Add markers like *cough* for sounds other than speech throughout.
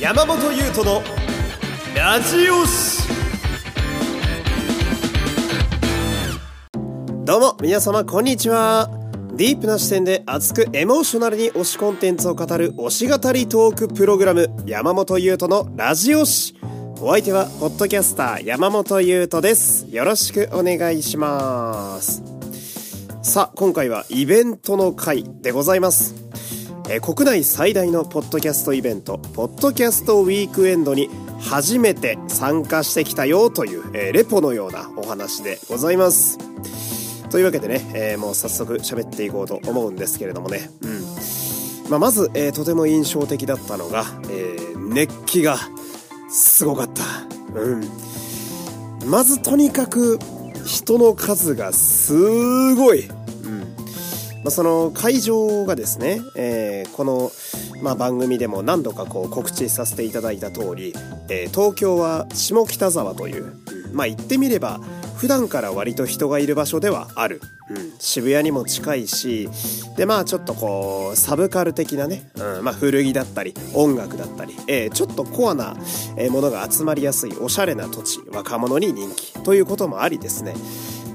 山本優斗のラジオシどうも皆様こんにちは。ディープな視点で熱くエモーショナルに推しコンテンツを語る推し語りトークプログラム山本優斗のラジオシお相手はポッドキャスター山本優斗です。よろしくお願いします。さあ今回はイベントの回でございます。え国内最大のポッドキャストイベントポッドキャストウィークエンドに初めて参加してきたよという、えレポのようなお話でございますというわけでね、えー、もう早速喋っていこうと思うんですけれどもね、うんまあ、まず、えー、とても印象的だったのが、えー、熱気がすごかった。うん。まずとにかく人の数がすごい。まあ、その会場がですね、えー、この、まあ、番組でも何度かこう告知させていただいた通り、えー、東京は下北沢という、まあ言ってみれば普段から割と人がいる場所ではある、うん、渋谷にも近いしでまあちょっとこうサブカル的なね、うんまあ、古着だったり音楽だったり、えー、ちょっとコアなものが集まりやすいおしゃれな土地若者に人気ということもありですね。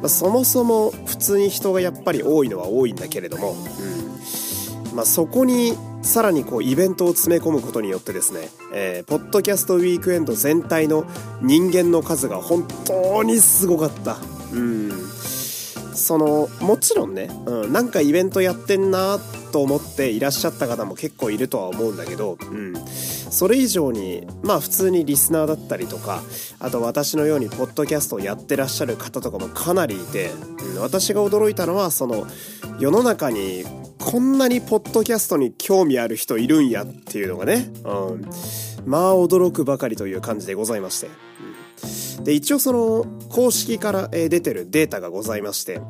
まあ、そもそも普通に人がやっぱり多いのは多いんだけれども、うんまあ、そこにさらにこうイベントを詰め込むことによってですね、えー、ポッドキャストウィークエンド全体の人間の数が本当にすごかった。うんそのもちろんね、うん、なんかイベントやってんなと思っていらっしゃった方も結構いるとは思うんだけど、うん、それ以上にまあ普通にリスナーだったりとかあと私のようにポッドキャストをやってらっしゃる方とかもかなりいて、うん、私が驚いたのはその世の中にこんなにポッドキャストに興味ある人いるんやっていうのがね、うん、まあ驚くばかりという感じでございまして。で、一応その公式から出てるデータがございまして、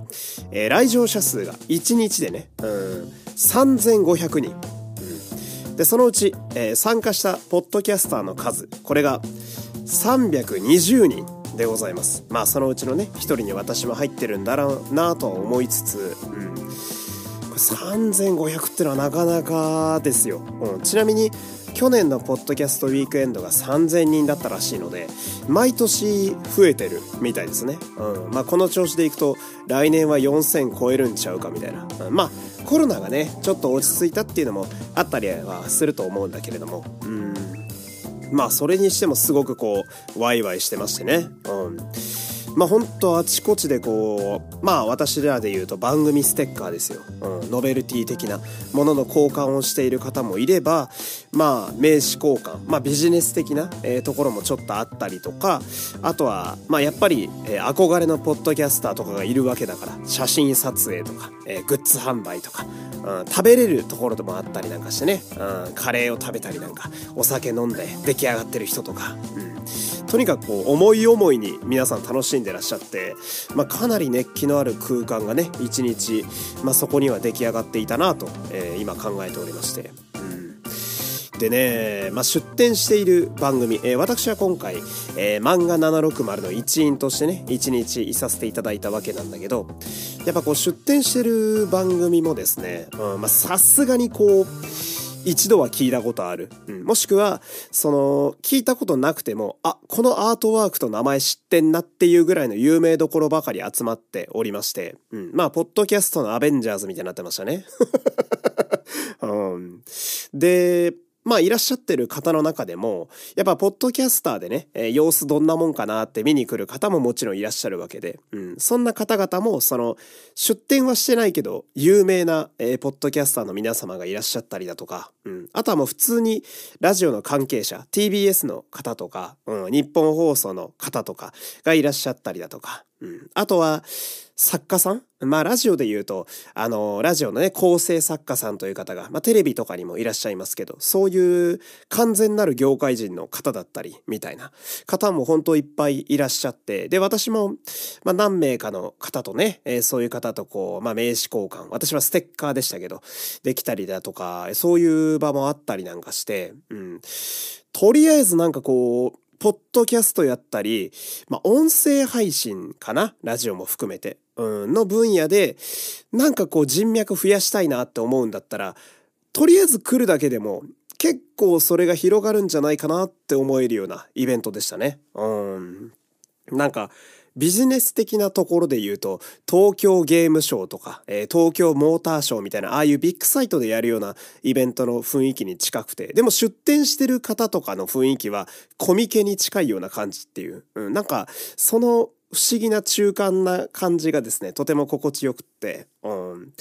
えー、来場者数が1日でね、うん、3500人。で、そのうち、えー、参加したポッドキャスターの数、これが320人でございます。まあそのうちのね、一人に私も入ってるんだろうなとは思いつつ、うん。3500ってのはなかなかですよ。うん、ちなみに、去年のポッドキャストウィークエンドが3000人だったらしいので、毎年増えてるみたいですね。うん。まあ、この調子でいくと、来年は4000超えるんちゃうかみたいな。うん、まあ、コロナがね、ちょっと落ち着いたっていうのもあったりはすると思うんだけれども、うん。まあ、それにしてもすごくこう、ワイワイしてましてね。うん。まあ本当あちこちでこう、まあ私らで言うと番組ステッカーですよ。うん、ノベルティ的なものの交換をしている方もいれば、まあ名刺交換、まあビジネス的な、えー、ところもちょっとあったりとか、あとは、まあやっぱり、えー、憧れのポッドキャスターとかがいるわけだから、写真撮影とか、えー、グッズ販売とか、うん、食べれるところでもあったりなんかしてね、うん、カレーを食べたりなんか、お酒飲んで出来上がってる人とか、うん。とにかくこう思い思いに皆さん楽しんでらっしゃって、まあ、かなり熱気のある空間がね一日、まあ、そこには出来上がっていたなと、えー、今考えておりまして。でね、まあ、出展している番組、えー、私は今回、えー、漫画760の一員としてね、一日いさせていただいたわけなんだけど、やっぱこう出展してる番組もですね、うん、ま、さすがにこう、一度は聞いたことある。うん、もしくは、その、聞いたことなくても、あ、このアートワークと名前知ってんなっていうぐらいの有名どころばかり集まっておりまして、うん、まあ、ポッドキャストのアベンジャーズみたいになってましたね。*laughs* うん、で、まあいらっしゃってる方の中でも、やっぱポッドキャスターでね、えー、様子どんなもんかなって見に来る方ももちろんいらっしゃるわけで、うん、そんな方々も、その、出展はしてないけど、有名な、えー、ポッドキャスターの皆様がいらっしゃったりだとか、うん、あとはもう普通にラジオの関係者、TBS の方とか、うん、日本放送の方とかがいらっしゃったりだとか、うん、あとは、作家さん？まあラジオで言うと、あの、ラジオのね、構成作家さんという方が、まあテレビとかにもいらっしゃいますけど、そういう完全なる業界人の方だったり、みたいな方も本当いっぱいいらっしゃって、で、私も、まあ何名かの方とね、え、そういう方とこう、まあ名刺交換、私はステッカーでしたけど、できたりだとか、そういう場もあったりなんかして、うん。とりあえずなんかこう、ポッドキャストやったり、まあ、音声配信かな？ラジオも含めて。うん、の分野で、なんかこう人脈増やしたいなって思うんだったら、とりあえず来るだけでも結構それが広がるんじゃないかなって思えるようなイベントでしたね。うん。なんか、ビジネス的なところで言うと、東京ゲームショーとか、えー、東京モーターショーみたいな、ああいうビッグサイトでやるようなイベントの雰囲気に近くて、でも出店してる方とかの雰囲気はコミケに近いような感じっていう、うん、なんか、その不思議な中間な感じがですね、とても心地よくって、うん、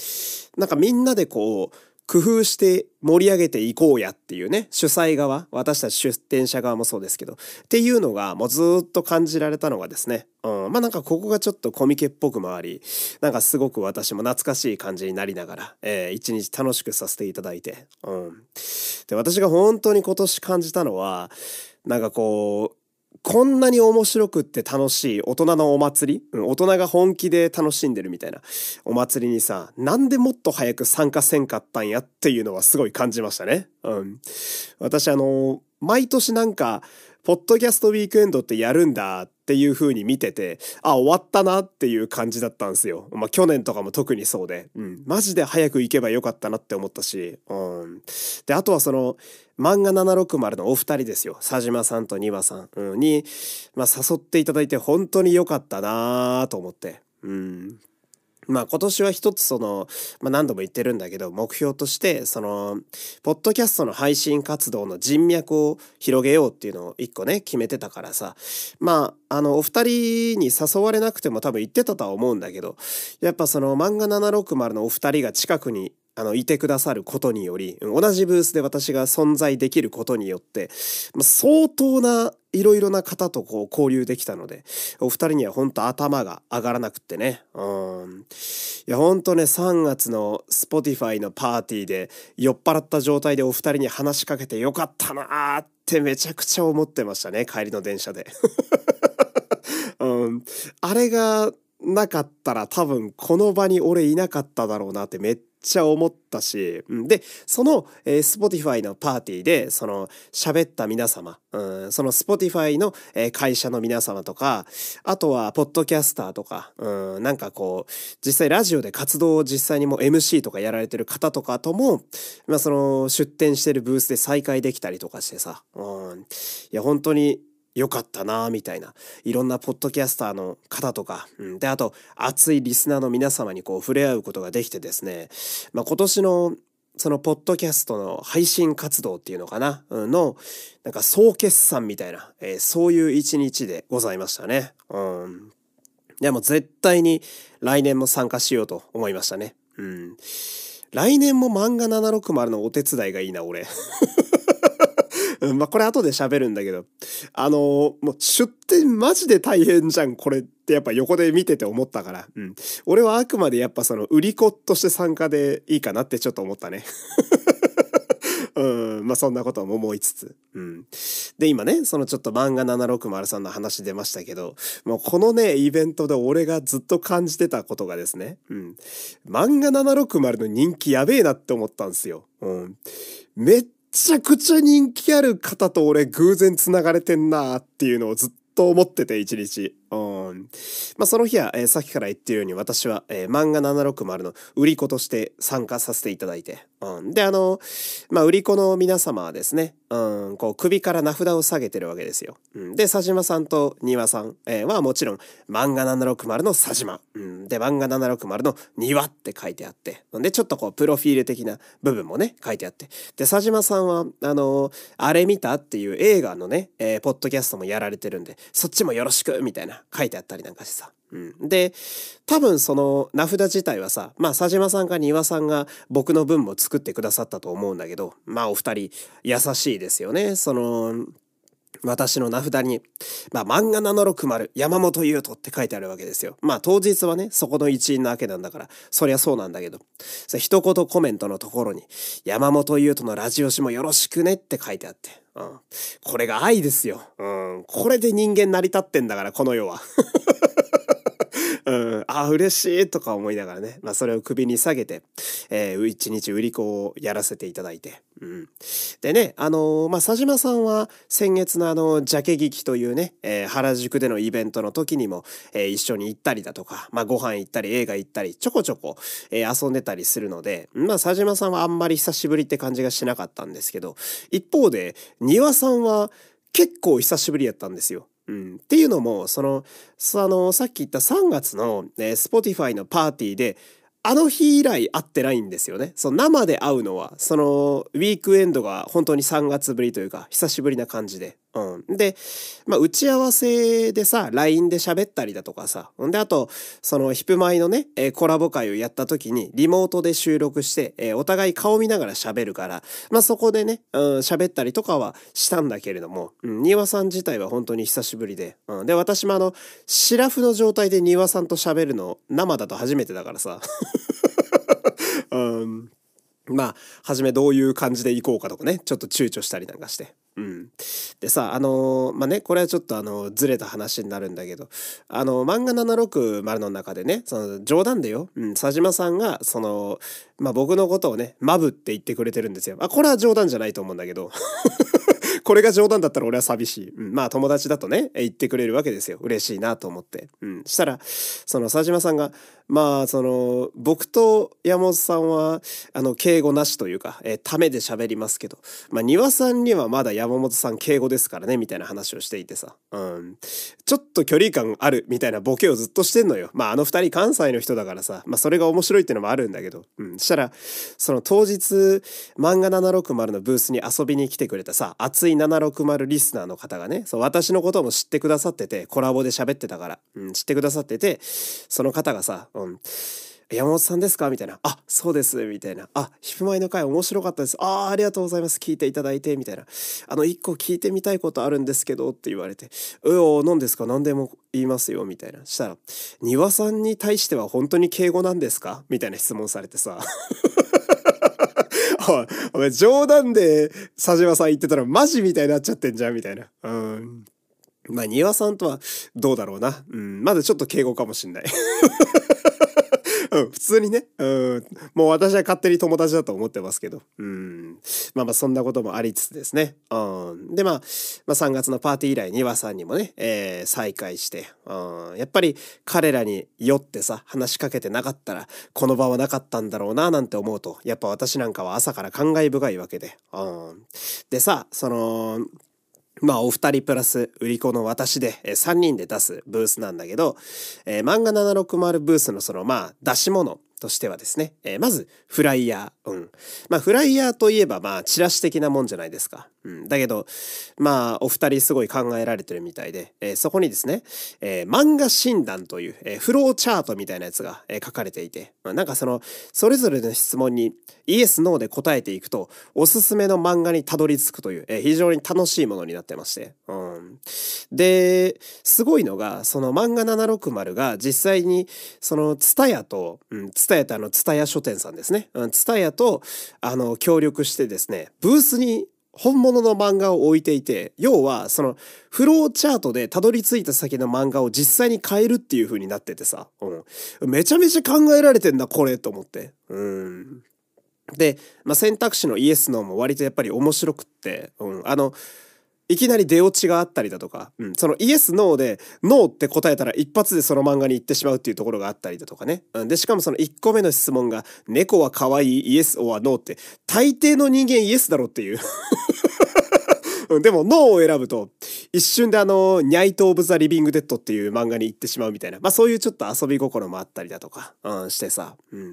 なんかみんなでこう、工夫して盛り上げていこうやっていうね、主催側、私たち出展者側もそうですけど、っていうのがもうずっと感じられたのがですね、うん、まあなんかここがちょっとコミケっぽくもあり、なんかすごく私も懐かしい感じになりながら、えー、一日楽しくさせていただいて、うん。で、私が本当に今年感じたのは、なんかこう、こんなに面白くって楽しい大人のお祭り、うん、大人が本気で楽しんでるみたいなお祭りにさ、なんでもっと早く参加せんかったんやっていうのはすごい感じましたね。うん。私あの、毎年なんか、ポッドキャストウィークエンドってやるんだっっていう風に見てて、あ、終わったなっていう感じだったんですよ。まあ去年とかも特にそうで、うん。マジで早く行けばよかったなって思ったし、うん。で、あとはその、漫画760のお二人ですよ。佐島さんと庭さん、うん、に、まあ誘っていただいて本当に良かったなと思って、うん。まあ今年は一つその、まあ何度も言ってるんだけど、目標として、その、ポッドキャストの配信活動の人脈を広げようっていうのを一個ね、決めてたからさ、まあ、あの、お二人に誘われなくても多分言ってたとは思うんだけど、やっぱその漫画760のお二人が近くにあの、いてくださることにより、同じブースで私が存在できることによって、ま、相当ないろいろな方とこう交流できたので、お二人には本当頭が上がらなくってね。うん。いや、本当ね、3月の Spotify のパーティーで酔っ払った状態でお二人に話しかけてよかったなーってめちゃくちゃ思ってましたね、帰りの電車で。*laughs* うん。あれがなかったら多分この場に俺いなかっただろうなってめっちゃ思ったし、で、その、えー、Spotify のパーティーで、その、喋った皆様、うん、その Spotify の、えー、会社の皆様とか、あとは、ポッドキャスターとか、うん、なんかこう、実際ラジオで活動を実際にも MC とかやられてる方とかとも、まあ、その、出展してるブースで再会できたりとかしてさ、うん、いや、本当に、良かったなみたいな。いろんなポッドキャスターの方とか、うん、で、あと、熱いリスナーの皆様にこう触れ合うことができてですね、まあ、今年のそのポッドキャストの配信活動っていうのかな、の、なんか総決算みたいな、えー、そういう一日でございましたね。うん。でも絶対に来年も参加しようと思いましたね。うん。来年も漫画760のお手伝いがいいな、俺。うん、まあ、これ後で喋るんだけど、あのー、もう出店マジで大変じゃん、これってやっぱ横で見てて思ったから、うん。俺はあくまでやっぱその売り子として参加でいいかなってちょっと思ったね。*laughs* うん、まあそんなことも思いつつ。うん。で、今ね、そのちょっと漫画760さんの話出ましたけど、もうこのね、イベントで俺がずっと感じてたことがですね、うん。漫画760の人気やべえなって思ったんですよ。うん。めっちゃくちゃ人気ある方と俺偶然繋がれてんなっていうのをずっと思ってて一日。うん。まあ、その日は、えー、さっきから言ってるように私は、えー、漫画760の売り子として参加させていただいて。うん。で、あの、まあ、売り子の皆様はですね、うん、こう、首から名札を下げてるわけですよ。うん。で、佐島さんと庭さん、えー、はもちろん、漫画760の佐島。うん。で、漫画760の庭って書いてあって。で、ちょっとこう、プロフィール的な部分もね、書いてあって。で、佐島さんは、あのあれ見たっていう映画のね、えー、ポッドキャストもやられてるんで、そっちもよろしくみたいな書いてあってったりなんかしてさ。うん。で、多分その名札自体はさ、まあ佐島さんか庭さんが僕の分も作ってくださったと思うんだけど、まあお二人優しいですよね。その、私の名札に、まあ、漫画760山本優斗って書いてあるわけですよ。まあ、当日はね、そこの一員なわけなんだから、そりゃそうなんだけど、一言コメントのところに、山本優斗のラジオ誌もよろしくねって書いてあって、うん。これが愛ですよ。うん。これで人間成り立ってんだから、この世は。*laughs* うん、あ、嬉しいとか思いながらね、まあそれを首に下げて、えー、一日売り子をやらせていただいて、うん。でね、あのー、まあ佐島さんは先月のあの、ジャケ劇というね、えー、原宿でのイベントの時にも、えー、一緒に行ったりだとか、まあご飯行ったり映画行ったり、ちょこちょこ、えー、遊んでたりするので、まあ佐島さんはあんまり久しぶりって感じがしなかったんですけど、一方で、庭さんは結構久しぶりやったんですよ。うん、っていうのも、その、その、さっき言った3月の、えー、Spotify のパーティーで、あの日以来会ってないんですよね。生で会うのは、そのウィークエンドが本当に3月ぶりというか、久しぶりな感じで。うん。で、まあ、打ち合わせでさ、LINE で喋ったりだとかさ。んで、あと、そのヒップマイのね、えー、コラボ会をやった時に、リモートで収録して、えー、お互い顔見ながら喋るから、まあ、そこでね、うん、喋ったりとかはしたんだけれども、うん、庭さん自体は本当に久しぶりで。うん。で、私もあの、シラフの状態で庭さんと喋るの、生だと初めてだからさ。*laughs* うん。まあ、はじめどういう感じで行こうかとかね、ちょっと躊躇したりなんかして。うん。でさ、あのー、まあね、これはちょっとあの、ずれた話になるんだけど、あの、漫画760の中でね、その、冗談でよ、うん、佐島さんが、その、まあ僕のことをね、マブって言ってくれてるんですよ。あ、これは冗談じゃないと思うんだけど。*laughs* これが冗談だったら俺は寂しい。うん、まあ友達だとね、言ってくれるわけですよ。嬉しいなと思って。うん。したら、その佐島さんが、まあ、その、僕と山本さんは、あの、敬語なしというか、えー、ためで喋りますけど、まあ、庭さんにはまだ山本さん敬語ですからね、みたいな話をしていてさ、うん。ちょっと距離感ある、みたいなボケをずっとしてんのよ。まあ、あの二人関西の人だからさ、まあ、それが面白いってのもあるんだけど、うん。したら、その当日、漫画760のブースに遊びに来てくれたさ、熱い760リスナーの方がね、そう、私のことも知ってくださってて、コラボで喋ってたから、うん、知ってくださってて、その方がさ、うん。山本さんですか？みたいな。あ、そうです。みたいな。あ、ヒプマイの回面白かったです。ああ、ありがとうございます。聞いていただいて。みたいな。あの、一個聞いてみたいことあるんですけど、って言われて。うお、何ですか？何でも言いますよ。みたいな。したら、庭さんに対しては本当に敬語なんですか？みたいな質問されてさ。*laughs* お前冗談で佐島さん言ってたらマジみたいになっちゃってんじゃんみたいな。うん。まあ、庭さんとはどうだろうな。うん。まだちょっと敬語かもしんない。普通にね、うん、もう私は勝手に友達だと思ってますけど、うん、まあまあそんなこともありつつですね、うん、でまあ、まあ3月のパーティー以来庭さんにもね、えー、再会して、うん、やっぱり彼らに酔ってさ、話しかけてなかったら、この場はなかったんだろうななんて思うと、やっぱ私なんかは朝から感慨深いわけで、うん、でさ、その、まあ、お二人プラス、売り子の私で、え、3人で出すブースなんだけど、えー、漫画760ブースのその、まあ、出し物としてはですね、えー、まず、フライヤー。うん。まあ、フライヤーといえば、まあ、チラシ的なもんじゃないですか。うん。だけど、まあ、お二人すごい考えられてるみたいで、えー、そこにですね、えー、漫画診断という、えー、フローチャートみたいなやつが、え、書かれていて、まあ、なんかその、それぞれの質問にイエス、ノーで答えていくと、おすすめの漫画にたどり着くという、え、非常に楽しいものになってまして、うん。で、すごいのが、その漫画760が実際に、その、ツタヤと、うん、ツタヤってあの、ツタヤ書店さんですね。うん、ツタヤと、あの、協力してですね、ブースに本物の漫画を置いていて、要は、その、フローチャートでたどり着いた先の漫画を実際に変えるっていう風になっててさ、うん。めちゃめちゃ考えられてんだ、これ、と思って。うん。で、まあ、選択肢のイエス、ノーも割とやっぱり面白くって、うん。あの、いきなり出落ちがあったりだとか、うん、そのイエス、ノーで、ノーって答えたら一発でその漫画に行ってしまうっていうところがあったりだとかね。うん、で、しかもその1個目の質問が、猫は可愛いイエス、オアノーって、大抵の人間イエスだろっていう。でも、ノーを選ぶと、一瞬であの、ニャイト・オブ・ザ・リビング・デッドっていう漫画に行ってしまうみたいな。まあそういうちょっと遊び心もあったりだとか、うん、してさ。うん。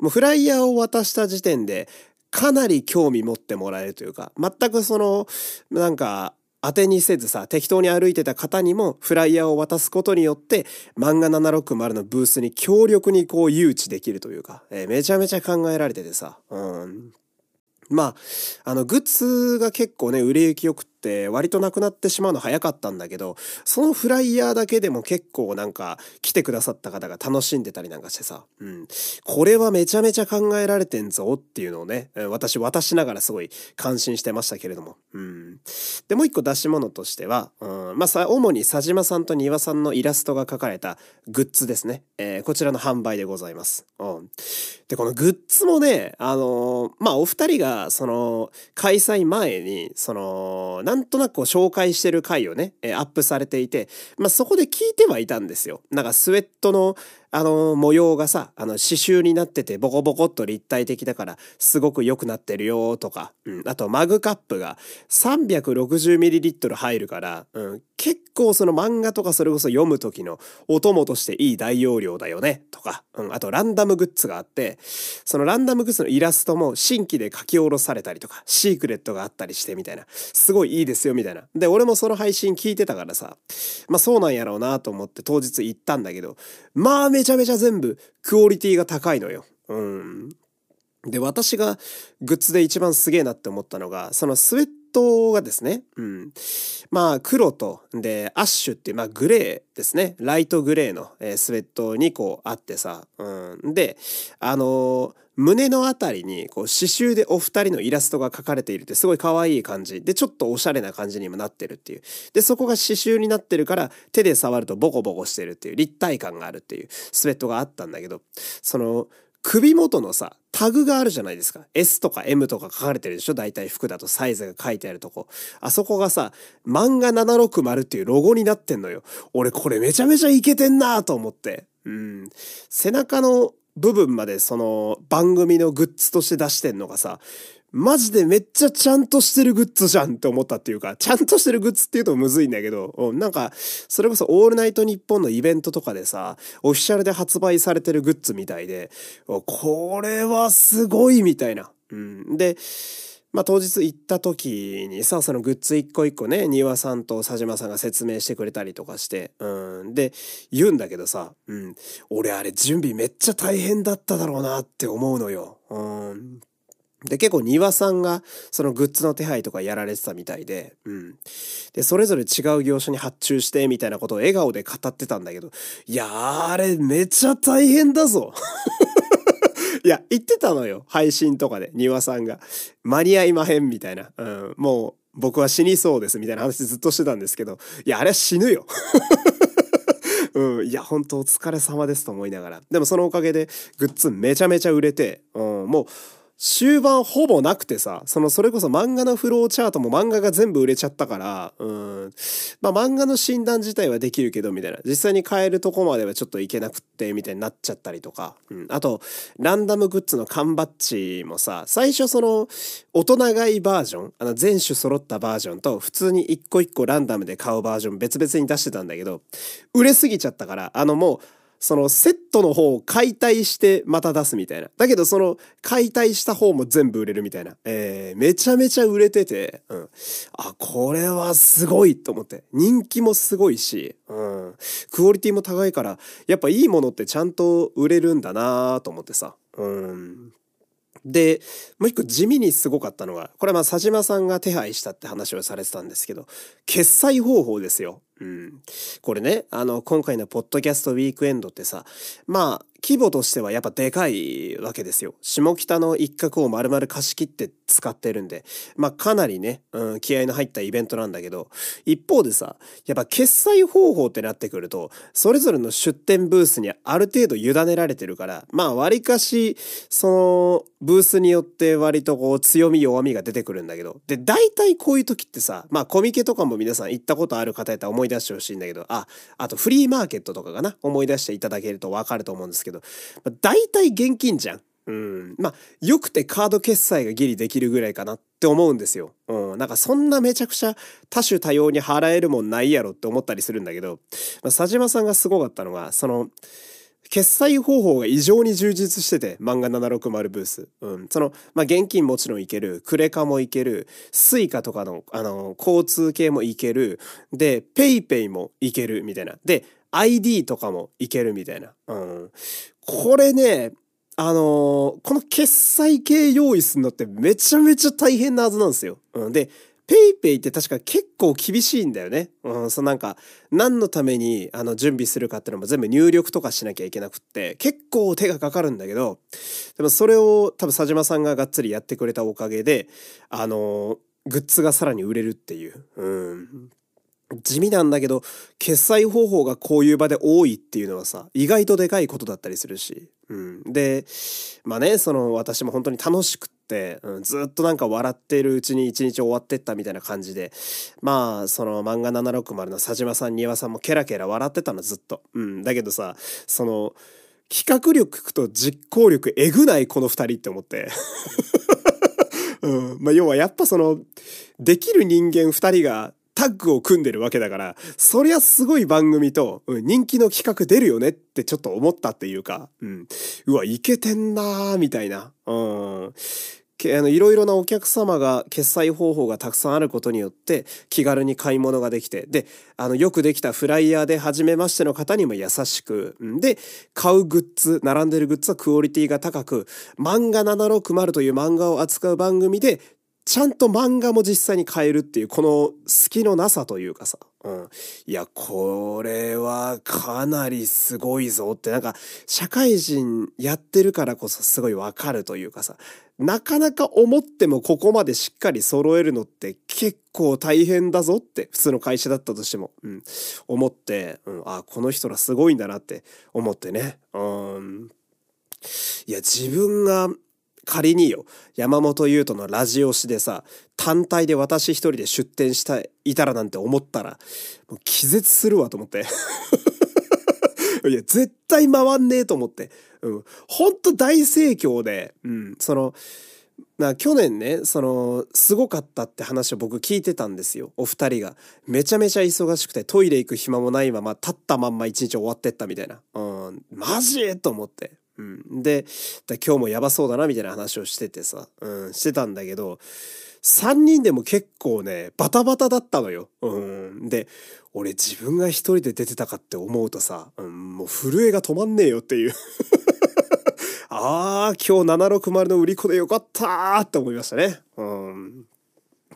もうフライヤーを渡した時点で、かなり興味持ってもらえるというか、全くその、なんか、当てにせずさ、適当に歩いてた方にもフライヤーを渡すことによって、漫画760のブースに強力にこう誘致できるというか、えー、めちゃめちゃ考えられててさ、うん。まあ、あの、グッズが結構ね、売れ行きよくて、割となくなってしまうの早かったんだけど、そのフライヤーだけでも結構なんか、来てくださった方が楽しんでたりなんかしてさ、うん。これはめちゃめちゃ考えられてんぞっていうのをね、私渡しながらすごい感心してましたけれども、うん。で、もう一個出し物としては、うん、ん、まあさ、主に佐島さんと庭さんのイラストが描かれたグッズですね。えー、こちらの販売でございます。うん。で、このグッズもね、あのー、まあ、お二人が、その、開催前に、その、なんとなく紹介してる回をね、えアップされていて、まあ、そこで聞いてはいたんですよ。なんかスウェットの、あの、模様がさ、あの、刺繍になってて、ボコボコっと立体的だから、すごく良くなってるよとか、うん。あと、マグカップが 360ml 入るから、うん。結構その漫画とかそれこそ読む時のお供としていい大容量だよね、とか、うん。あと、ランダムグッズがあって、そのランダムグッズのイラストも新規で書き下ろされたりとか、シークレットがあったりしてみたいな。すごいいいですよ、みたいな。で、俺もその配信聞いてたからさ、まあそうなんやろうなと思って当日行ったんだけど、まあめちゃめちゃ全部クオリティが高いのよ。うん。で、私がグッズで一番すげえなって思ったのが、そのスウェットがですね、うん。まあ、黒と、で、アッシュっていう、まあ、グレーですね。ライトグレーの、えー、スウェット2個あってさ、うん。で、あのー胸のあたりにこう刺繍でお二人のイラストが描かれているってすごい可愛い感じでちょっとおしゃれな感じにもなってるっていうでそこが刺繍になってるから手で触るとボコボコしてるっていう立体感があるっていうスウェットがあったんだけどその首元のさタグがあるじゃないですか。S とか M とか書かれてるでしょ？大体服だとサイズが書いてあるとこ。あそこがさ漫画760っていうロゴになってんのよ。俺これめちゃめちゃイケてんなと思って。うん。背中の部分までその番組のグッズとして出してんのがさ、マジでめっちゃちゃんとしてるグッズじゃんって思ったっていうか、ちゃんとしてるグッズって言うとむずいんだけど、なんか、それこそオールナイトニッポンのイベントとかでさ、オフィシャルで発売されてるグッズみたいで、これはすごいみたいな。うん。で、まあ当日行った時にさ、そのグッズ一個一個ね、庭さんと佐島さんが説明してくれたりとかして、うん。で、言うんだけどさ、うん。俺あれ準備めっちゃ大変だっただろうなって思うのよ。うん。で、結構庭さんがそのグッズの手配とかやられてたみたいで、うん。で、それぞれ違う業種に発注してみたいなことを笑顔で語ってたんだけど、いや、あれめっちゃ大変だぞ。*laughs* いや、言ってたのよ。配信とかで、庭さんが。間に合いまへんみたいな。うん、もう、僕は死にそうですみたいな話ずっとしてたんですけど、いや、あれは死ぬよ。*laughs* うん、いや、本当お疲れ様ですと思いながら。でもそのおかげで、グッズめちゃめちゃ売れて、うん、もう、終盤ほぼなくてさ、そのそれこそ漫画のフローチャートも漫画が全部売れちゃったから、うん。まあ漫画の診断自体はできるけど、みたいな。実際に買えるとこまではちょっといけなくって、みたいになっちゃったりとか。うん。あと、ランダムグッズの缶バッジもさ、最初その、大人買いバージョン、あの全種揃ったバージョンと、普通に一個一個ランダムで買うバージョン別々に出してたんだけど、売れすぎちゃったから、あのもう、そのセットの方を解体してまた出すみたいな。だけどその解体した方も全部売れるみたいな。えー、めちゃめちゃ売れてて、うん。あ、これはすごいと思って。人気もすごいし、うん。クオリティも高いから、やっぱいいものってちゃんと売れるんだなと思ってさ。うん。で、もう一個地味にすごかったのが、これはまあ佐島さんが手配したって話をされてたんですけど、決済方法ですよ。うん。これね、あの、今回のポッドキャストウィークエンドってさ、まあ、規模としてはやっぱでかいわけですよ。下北の一角を丸々貸し切って使ってるんで、まあかなりね、うん、気合の入ったイベントなんだけど、一方でさ、やっぱ決済方法ってなってくると、それぞれの出店ブースにある程度委ねられてるから、まあ割かし、その、ブースによって割とこう強み弱みが出てくるんだけど、で、大体こういう時ってさ、まあコミケとかも皆さん行ったことある方やったら思い出してほしいんだけど、あ、あとフリーマーケットとかかな、思い出していただけるとわかると思うんですけど、まあ、大体現金じゃん。うん。まあ、よくてカード決済がギリできるぐらいかなって思うんですよ。うん。なんかそんなめちゃくちゃ多種多様に払えるもんないやろって思ったりするんだけど、まあ、佐島さんがすごかったのが、その、決済方法が異常に充実してて、漫画760ブース。うん。その、まあ、現金もちろんいける、クレカもいける、スイカとかの、あの、交通系もいける、で、ペイペイもいける、みたいな。で、ID とかもいけるみたいな。うん。これね、あのー、この決済系用意するのってめちゃめちゃ大変なはずなんですよ。うん。で、ペイペイって確か結構厳しいんだよね。うん、そうなんか、何のためにあの準備するかっていうのも全部入力とかしなきゃいけなくって、結構手がかかるんだけど、でもそれを多分佐島さんががっつりやってくれたおかげで、あのー、グッズがさらに売れるっていう。うん。地味なんだけど、決済方法がこういう場で多いっていうのはさ、意外とでかいことだったりするし。うん。で、まあね、その私も本当に楽しくて、うん、ずっとなんか笑ってるうちに一日終わってったみたいな感じで、まあ、その漫画760の佐島さん、丹羽さんもケラケラ笑ってたのずっと。うん。だけどさ、その、企画力と実行力えぐないこの2人って思って。*laughs* うん。まあ、要はやっぱその、できる人間二人がタッグを組んでるわけだから、そりゃすごい番組と、うん、人気の企画出るよねってちょっと思ったっていうか、うん。うわ、いけてんなーみたいな。うん。いろいろなお客様が決済方法がたくさんあることによって気軽に買い物ができてであのよくできたフライヤーで初めましての方にも優しくで買うグッズ並んでるグッズはクオリティが高く漫画760という漫画を扱う番組でちゃんと漫画も実際に買えるっていう、この隙のなさというかさ。うん。いや、これはかなりすごいぞって、なんか、社会人やってるからこそすごいわかるというかさ。なかなか思ってもここまでしっかり揃えるのって結構大変だぞって、普通の会社だったとしても、うん。思って、うん。あ、この人らすごいんだなって思ってね。うん。いや、自分が仮によ、山本優斗のラジオ誌でさ、単体で私一人で出展したいたらなんて思ったら、もう気絶するわと思って。*laughs* いや、絶対回んねえと思って。うん。ほんと大盛況で、うん。その、な去年ね、その、すごかったって話を僕聞いてたんですよ。お二人が。めちゃめちゃ忙しくてトイレ行く暇もないまま立ったまんま一日終わってったみたいな。うん。マジ？と思って。うん。で、今日もやばそうだなみたいな話をしててさ、うん、してたんだけど、3人でも結構ね、バタバタだったのよ。うん。で、俺自分が一人で出てたかって思うとさ、うん、もう震えが止まんねえよっていう *laughs* ああ、今日760の売り子でよかったーって思いましたね。うん。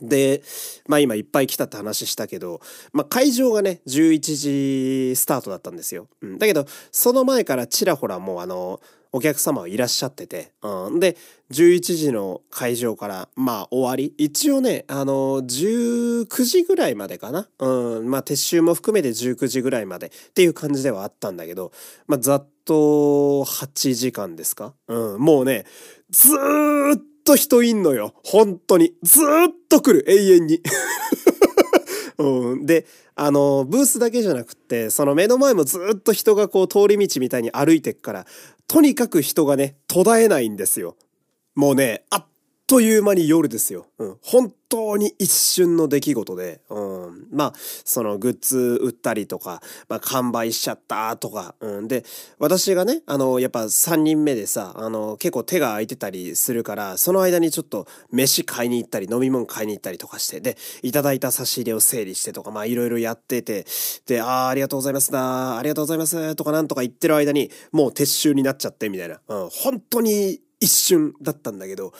で、まあ今いっぱい来たって話したけど、まあ会場がね、11時スタートだったんですよ。うん。だけど、その前からちらほらもうあの、お客様はいらっしゃってて、うん。で、11時の会場から、まあ終わり。一応ね、あの、19時ぐらいまでかな。うん。まあ撤収も含めて19時ぐらいまでっていう感じではあったんだけど、まあざっと8時間ですか？うん。もうね、ずーっと人いんのよ。本当に。ずっと来る。永遠に。*laughs* うん、で、あの、ブースだけじゃなくって、その目の前もずっと人がこう通り道みたいに歩いてっから、とにかく人がね、途絶えないんですよ。もうね、あという間に夜ですよ。うん。本当に一瞬の出来事で、うん。まあ、そのグッズ売ったりとか、まあ、完売しちゃったとか、うん。で、私がね、あの、やっぱ3人目でさ、あの、結構手が空いてたりするから、その間にちょっと飯買いに行ったり、飲み物買いに行ったりとかして、で、いただいた差し入れを整理してとか、まあ、いろいろやってて、で、ああ、ありがとうございますだ、ありがとうございますとかなんとか言ってる間に、もう撤収になっちゃって、みたいな。うん。本当に一瞬だったんだけど、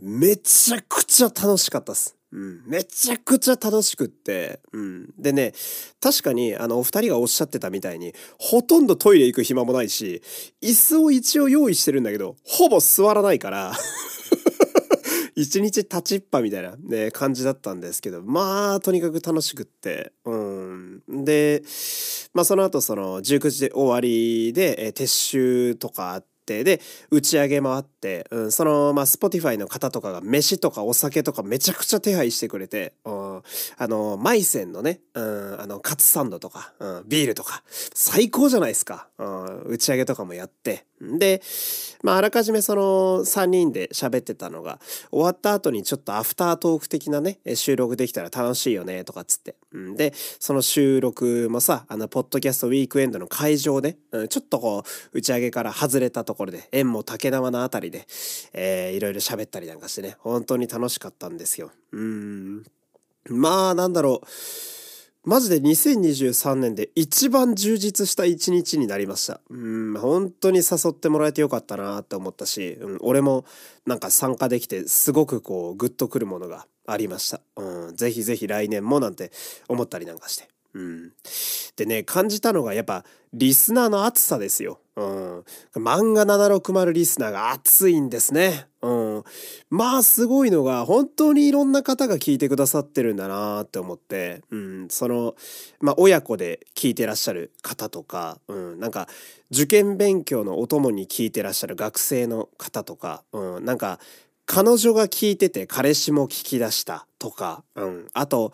めちゃくちゃ楽しかったっす。うん。めちゃくちゃ楽しくって。うん。でね、確かに、あの、お二人がおっしゃってたみたいに、ほとんどトイレ行く暇もないし、椅子を一応用意してるんだけど、ほぼ座らないから *laughs* 一日立ちっぱみたいなね、感じだったんですけど、まあ、とにかく楽しくって。うん。で、まあその後その19時で終わりで、え、撤収とかあって、で、打ち上げもあって、うん、その、まあ、スポティファイの方とかが飯とかお酒とかめちゃくちゃ手配してくれて、うん、あの、マイセンのね、うん、あの、カツサンドとか、うん、ビールとか、最高じゃないですか。うん、打ち上げとかもやって。で、まあ、あらかじめその3人で喋ってたのが、終わった後にちょっとアフタートーク的なね、収録できたら楽しいよね、とかっつって。ん、で、その収録もさ、あの、ポッドキャストウィークエンドの会場で、うん、ちょっとこう、打ち上げから外れたところで、宴もたけなわのあたりで、えー、いろいろ喋ったりなんかしてね、本当に楽しかったんですよ。うん。まあ、なんだろう。マジで2023年で一番充実した一日になりました。うん、本当に誘ってもらえてよかったなって思ったし、うん、俺もなんか参加できてすごくこうグッとくるものがありました。うん、ぜひぜひ来年もなんて思ったりなんかして。うん。でね、感じたのがやっぱリスナーの熱さですよ。うん。漫画760リスナーが熱いんですね。うん。まあすごいのが、本当にいろんな方が聞いてくださってるんだなって思って、うん。その、まあ親子で聞いてらっしゃる方とか、うん。なんか、受験勉強のお供に聞いてらっしゃる学生の方とか、うん。なんか、彼女が聞いてて彼氏も聞き出したとか、うん。あと、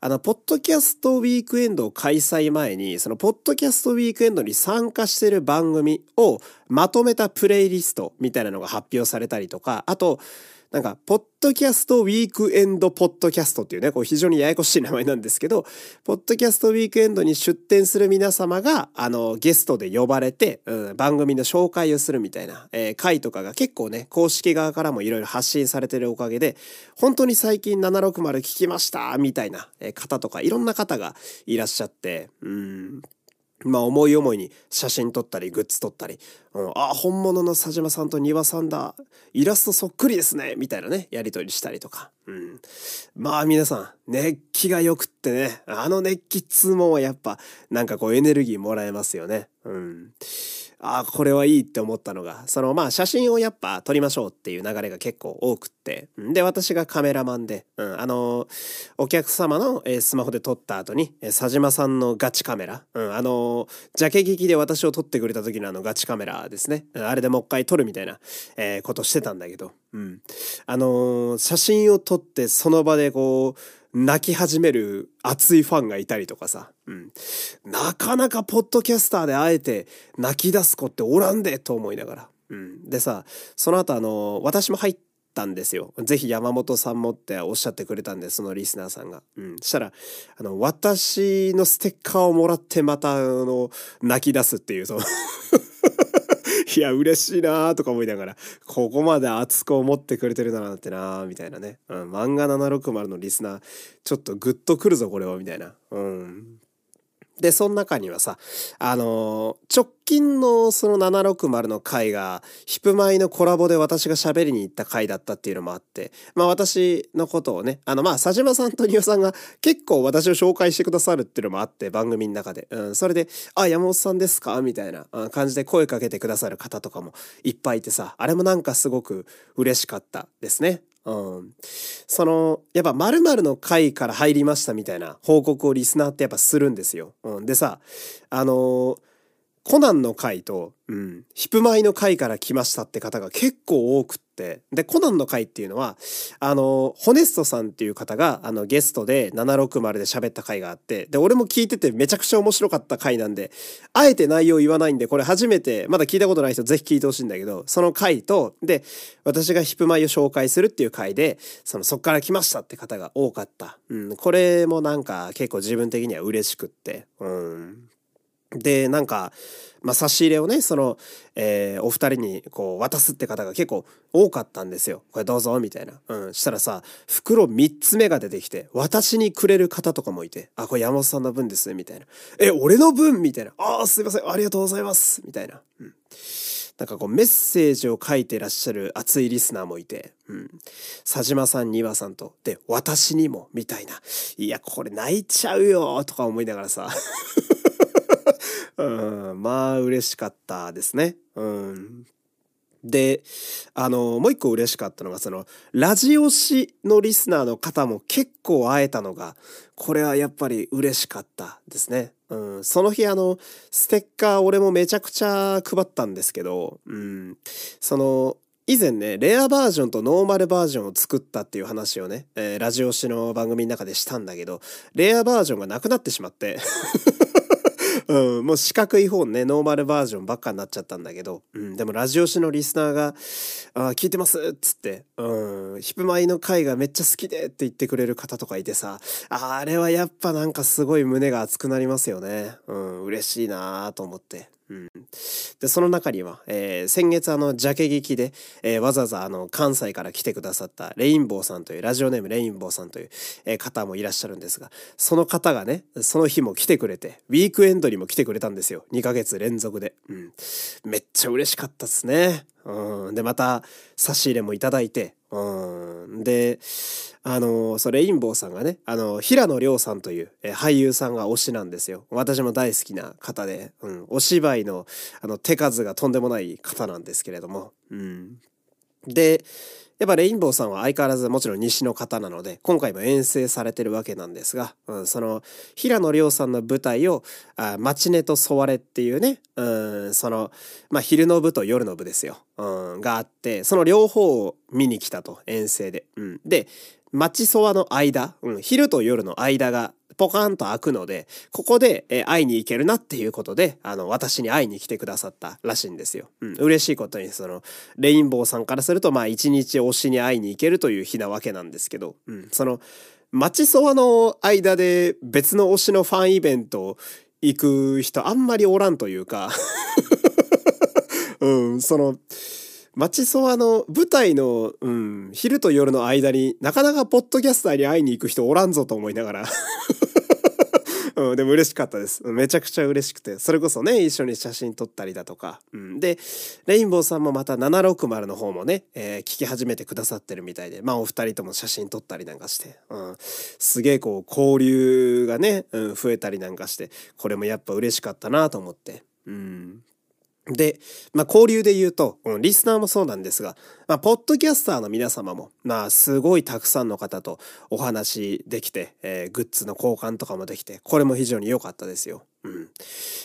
あの、ポッドキャストウィークエンドを開催前に、その、ポッドキャストウィークエンドに参加してる番組をまとめたプレイリストみたいなのが発表されたりとか、あと、なんか、ポッドキャストウィークエンドポッドキャストっていうね、こう非常にややこしい名前なんですけど、ポッドキャストウィークエンドに出展する皆様が、あの、ゲストで呼ばれて、うん、番組の紹介をするみたいな、えー、回とかが結構ね、公式側からもいろいろ発信されてるおかげで、本当に最近760聞きましたみたいな方とか、いろんな方がいらっしゃって、うん、まあ思い思いに写真撮ったりグッズ撮ったり、うん、あ、本物の佐島さんと庭さんだ。イラストそっくりですね。みたいなね、やり取りしたりとか。うん。まあ皆さん、熱気がよくってね、あの熱気っつうもんはやっぱ、なんかこうエネルギーもらえますよね。うん。あ、これはいいって思ったのが、そのまあ写真をやっぱ撮りましょうっていう流れが結構多くって、で、私がカメラマンで、うん、あのお客様の、えスマホで撮った後に、え佐島さんのガチカメラ、うん、あのジャケ聞きで私を撮ってくれた時のあのガチカメラですね。あれでもう一回撮るみたいな、えー、ことしてたんだけど、うん。あの写真を撮ってその場でこう、泣き始める熱いファンがいたりとかさ、うん。なかなかポッドキャスターであえて泣き出す子っておらんでと思いながら。うん。でさ、その後あの、私も入ったんですよ。ぜひ山本さんもっておっしゃってくれたんで、そのリスナーさんが。うん。したら、あの、私のステッカーをもらってまた、あの、泣き出すっていう、そのいや、嬉しいなーとか思いながら、ここまで熱く思ってくれてるだなんてなーみたいなね。うん、漫画760のリスナー、ちょっとグッとくるぞ、これは、みたいな。うん。で、その中にはさ、あのー、直近のその760の回が、ヒプマイのコラボで私が喋りに行った回だったっていうのもあって、まあ私のことをね、あのまあ佐島さんと丹羽さんが結構私を紹介してくださるっていうのもあって、番組の中で。うん、それで、あ、山本さんですか？みたいな感じで声かけてくださる方とかもいっぱいいてさ、あれもなんかすごく嬉しかったですね。うん。その、やっぱ〇〇の会から入りましたみたいな報告をリスナーってやっぱするんですよ。うん。でさ、あの、コナンの回と、うん、ヒプマイの回から来ましたって方が結構多くて、で、コナンの回っていうのは、あの、ホネストさんっていう方が、あの、ゲストで760で喋った回があって、で、俺も聞いててめちゃくちゃ面白かった回なんで、あえて内容言わないんで、これ初めて、まだ聞いたことない人ぜひ聞いてほしいんだけど、その回と、で、私がヒプマイを紹介するっていう回で、その、そっから来ましたって方が多かった。うん、これもなんか結構自分的には嬉しくって、うん。で、なんか、まあ、差し入れをね、その、えー、お二人にこう渡すって方が結構多かったんですよ。これどうぞ、みたいな。うん。したらさ、袋三つ目が出てきて、私にくれる方とかもいて、あ、これ山本さんの分です、みたいな。え、俺の分みたいな。ああ、すいません、ありがとうございます。みたいな。うん。なんかこうメッセージを書いてらっしゃる熱いリスナーもいて、うん。佐島さん、庭さんと、で、私にも、みたいな。いや、これ泣いちゃうよ、とか思いながらさ。うん、まあ嬉しかったですね。うん。で、あの、もう一個嬉しかったのが、その、ラジオ誌のリスナーの方も結構会えたのが、これはやっぱり嬉しかったですね。うん、その日あの、ステッカー俺もめちゃくちゃ配ったんですけど、うん、その、以前ね、レアバージョンとノーマルバージョンを作ったっていう話をね、えー、ラジオ誌の番組の中でしたんだけど、レアバージョンがなくなってしまってうん、もう四角い本ね、ノーマルバージョンばっかになっちゃったんだけど、うん、でもラジオ誌のリスナーが、あ聞いてますっつって、うん、ヒプマイの回がめっちゃ好きでって言ってくれる方とかいてさ、あれはやっぱなんかすごい胸が熱くなりますよね。うん、嬉しいなと思って。うん。で、その中には、えー、先月あの、ジャケ聞きで、えー、わざわざあの、関西から来てくださったレインボーさんという、ラジオネームレインボーさんという、えー、方もいらっしゃるんですが、その方がね、その日も来てくれて、ウィークエンドにも来てくれたんですよ。2ヶ月連続で。うん。めっちゃ嬉しかったっすね。うん。で、また、差し入れもいただいて、うん。で、あの、それレインボーさんがね、あの、平野亮さんという、え俳優さんが推しなんですよ。私も大好きな方で、うん。お芝居の、あの、手数がとんでもない方なんですけれども、うん。で、やっぱレインボーさんは相変わらずもちろん西の方なので、今回も遠征されてるわけなんですが、うん、その、平野亮さんの舞台を、あマネとソワレっていうね、うん、その、まあ、昼の部と夜の部ですよ、うん、があって、その両方を見に来たと、遠征で。うん、で、マチソワの間、うん、昼と夜の間がポカンと開くので、ここで、え会いに行けるなっていうことで、あの、私に会いに来てくださったらしいんですよ。うん、嬉しいことに、その、レインボーさんからすると、まあ、一日推しに会いに行けるという日なわけなんですけど、うん、その、町そばの間で別の推しのファンイベント行く人あんまりおらんというか *laughs* うん、その、町そばの舞台の、うん、昼と夜の間になかなかポッドキャスターに会いに行く人おらんぞと思いながら *laughs* うん、でも嬉しかったです。めちゃくちゃ嬉しくて。それこそね、一緒に写真撮ったりだとか。うん、で、レインボーさんもまた760の方もね、えー、聞き始めてくださってるみたいで、まあお二人とも写真撮ったりなんかして、うん、すげえこう交流がね、うん、増えたりなんかして、これもやっぱ嬉しかったなと思って。うん。で、まあ、交流で言うと、リスナーもそうなんですが、まあ、ポッドキャスターの皆様も、まあ、すごいたくさんの方とお話できて、えー、グッズの交換とかもできて、これも非常に良かったですよ。うん。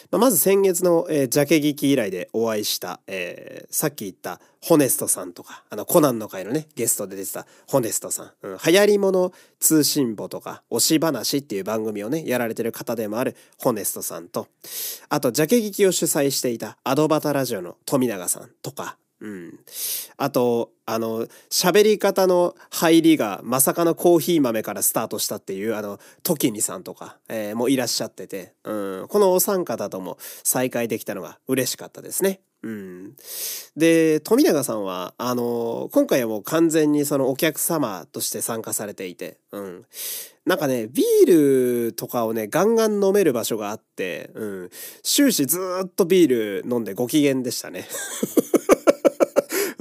まあ、まず先月の、えー、ジャケ劇以来でお会いした、えー、さっき言ったホネストさんとか、あの、コナンの会のね、ゲストで出てたホネストさん。うん、流行り物通信簿とか、推し話っていう番組をね、やられてる方でもあるホネストさんと、あと、ジャケ劇を主催していたアドバタラジオの富永さんとか、うん。あと、あの、喋り方の入りがまさかのコーヒー豆からスタートしたっていう、あの、トキニさんとか、えー、もいらっしゃってて、うん。このお三方とも再会できたのが嬉しかったですね。うん。で、富永さんは、あの、今回はもう完全にそのお客様として参加されていて、うん。なんかね、ビールとかをね、ガンガン飲める場所があって、うん。終始ずっとビール飲んでご機嫌でしたね。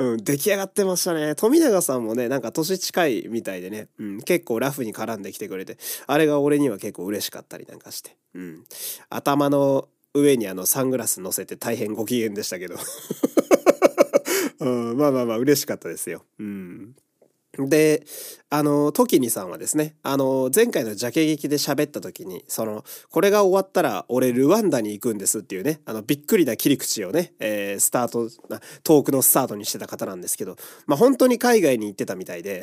うん、出来上がってましたね。富永さんもね、なんか年近いみたいでね、うん、結構ラフに絡んできてくれて、あれが俺には結構嬉しかったりなんかして、うん。頭の上にあのサングラス乗せて大変ご機嫌でしたけど。*laughs* うん、まあまあまあ嬉しかったですよ。うん。で、あの、トキニさんはですね、あの、前回のジャケ劇で喋った時に、その、これが終わったら俺ルワンダに行くんですっていうね、あの、びっくりな切り口をね、えー、スタート、トークのスタートにしてた方なんですけど、まあ本当に海外に行ってたみたいで。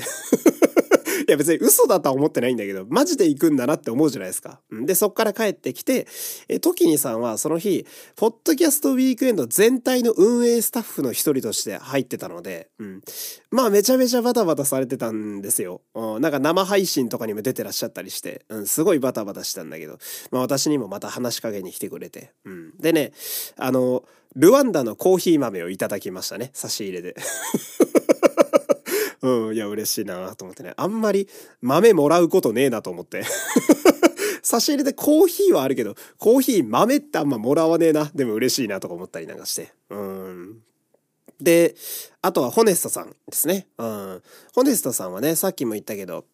や別に嘘だとは思ってないんだけど、マジで行くんだなって思うじゃないですか。で、そっから帰ってきて、え、トキニさんはその日、ポッドキャストウィークエンド全体の運営スタッフの一人として入ってたので、うん。まあめちゃめちゃバタバタされてたんですよ。うん、なんか生配信とかにも出てらっしゃったりして、うん、すごいバタバタしたんだけど、まあ私にもまた話しかけに来てくれて、うん。でね、あの、ルワンダのコーヒー豆をいただきましたね。差し入れで。うん、いや、嬉しいなと思ってね。あんまり豆もらうことねえなと思って。*laughs* 差し入れでコーヒーはあるけど、コーヒー豆ってあんまもらわねえな。でも嬉しいなとか思ったりなんかして。うん。で、あとはホネストさんですね。うん。ホネストさんはね、さっきも言ったけど、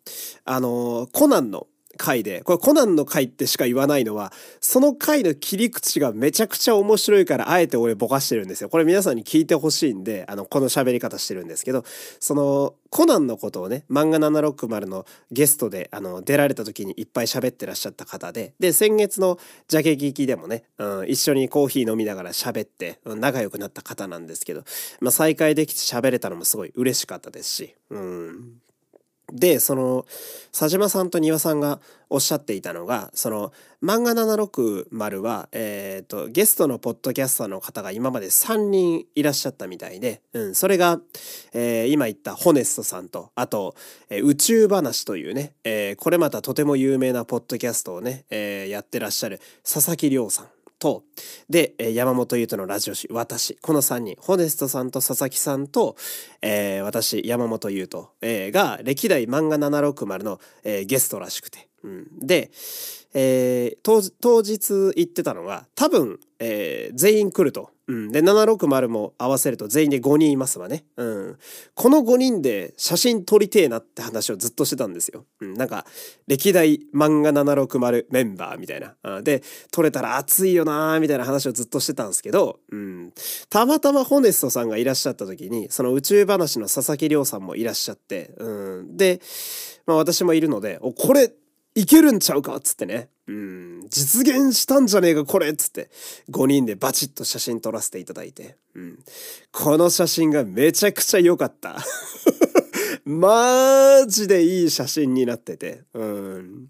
あのー、コナンの回で、これコナンの回ってしか言わないのは、その回の切り口がめちゃくちゃ面白いから、あえて俺ぼかしてるんですよ。これ皆さんに聞いてほしいんで、あの、この喋り方してるんですけど、その、コナンのことをね、漫画760のゲストで、あの、出られた時にいっぱい喋ってらっしゃった方で、で、先月のジャケ劇でもね、うん、一緒にコーヒー飲みながら喋って、仲良くなった方なんですけど、まあ、再会できて喋れたのもすごい嬉しかったですし、うん、で、その、佐島さんと庭さんがおっしゃっていたのが、その、漫画760は、えっ、ー、と、ゲストのポッドキャスターの方が今まで3人いらっしゃったみたいで、うん、それが、えー、今言ったホネストさんと、あと、えー、宇宙話というね、え、これまたとても有名なポッドキャストをね、え、やってらっしゃる佐々木亮さん。と、で、山本優斗のラジオ誌、私、この3人、ホネストさんと佐々木さんと、えー、私、山本優斗、えー、が、歴代漫画760の、えー、ゲストらしくて。うん、で、えー、当日行ってたのが、多分、えー、全員来ると。うん。で、760も合わせると全員で5人いますわね。うん。この5人で写真撮りてえなって話をずっとしてたんですよ。うん。なんか、歴代漫画760メンバーみたいな。うん、で、撮れたら熱いよなーみたいな話をずっとしてたんですけど、うん。たまたまホネストさんがいらっしゃった時に、その宇宙話の佐々木亮さんもいらっしゃって、うん。で、まあ私もいるので、お、これ、いけるんちゃうかっつってね。うん、実現したんじゃねえか、これっつって、5人でバチッと写真撮らせていただいて、うん。この写真がめちゃくちゃ良かった。*laughs* マジでいい写真になってて、うん。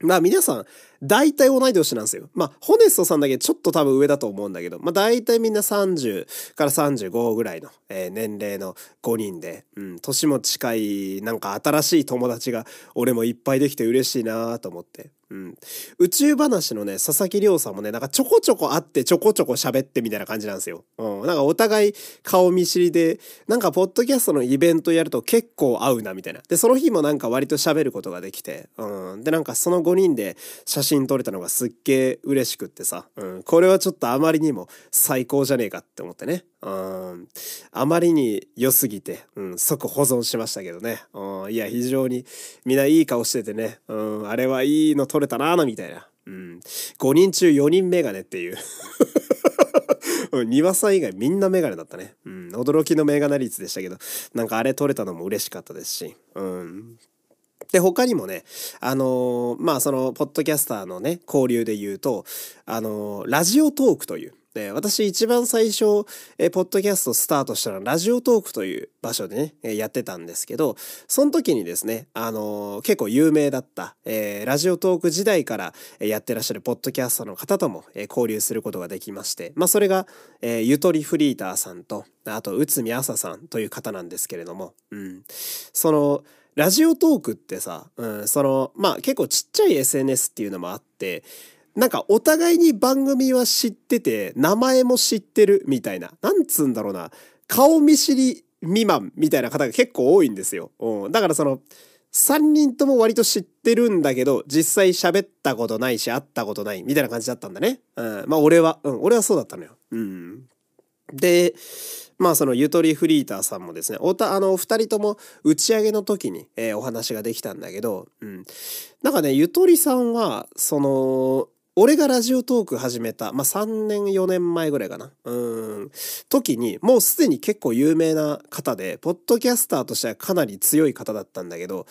まあ皆さん、大体同い年なんですよ。まあ、ホネストさんだけちょっと多分上だと思うんだけど、まあ大体みんな30から35ぐらいの、えー、年齢の5人で、うん、年も近い、なんか新しい友達が俺もいっぱいできて嬉しいなと思って。うん。宇宙話のね、佐々木亮さんもね、なんかちょこちょこ会ってちょこちょこ喋ってみたいな感じなんですよ。うん。なんかお互い顔見知りで、なんかポッドキャストのイベントやると結構会うなみたいな。で、その日もなんか割と喋ることができて、うん。で、なんかその5人で写真撮れたのがすっげえ嬉しくってさ、うん。これはちょっとあまりにも最高じゃねえかって思ってね。うん。あまりに良すぎて、うん、即保存しましたけどね。うん。いや、非常にみんないい顔しててね。うん。あれはいいの撮れたなーみたいな。うん。5人中4人メガネっていう *laughs* 庭さん以外みんなメガネだったね。うん。驚きのメガネ率でしたけど、なんかあれ撮れたのも嬉しかったですし。うん。で、他にもね、あのー、まあその、ポッドキャスターのね、交流で言うと、あのー、ラジオトークという、で、私一番最初、えポッドキャストスタートしたのはラジオトークという場所でね、えやってたんですけど、その時にですね、あのー、結構有名だった、えー、ラジオトーク時代からやってらっしゃるポッドキャストの方とも、え交流することができまして、まあそれが、えー、ゆとりフリーターさんと、あと、内海朝さんという方なんですけれども、うん。その、ラジオトークってさ、うん、その、まあ結構ちっちゃい SNS っていうのもあって、なんかお互いに番組は知ってて、名前も知ってるみたいな。なんつうんだろうな。顔見知り未満みたいな方が結構多いんですよ。うん。だからその、3人とも割と知ってるんだけど、実際喋ったことないし、会ったことないみたいな感じだったんだね。うん。まあ俺は、うん、俺はそうだったのよ。うん。で、まあそのゆとりフリーターさんもですね、おた、あの、二人とも打ち上げの時に、えー、お話ができたんだけど、うん。なんかね、ゆとりさんは、その、俺がラジオトーク始めた、まあ、3年4年前ぐらいかな。うん。時に、もうすでに結構有名な方で、ポッドキャスターとしてはかなり強い方だったんだけど、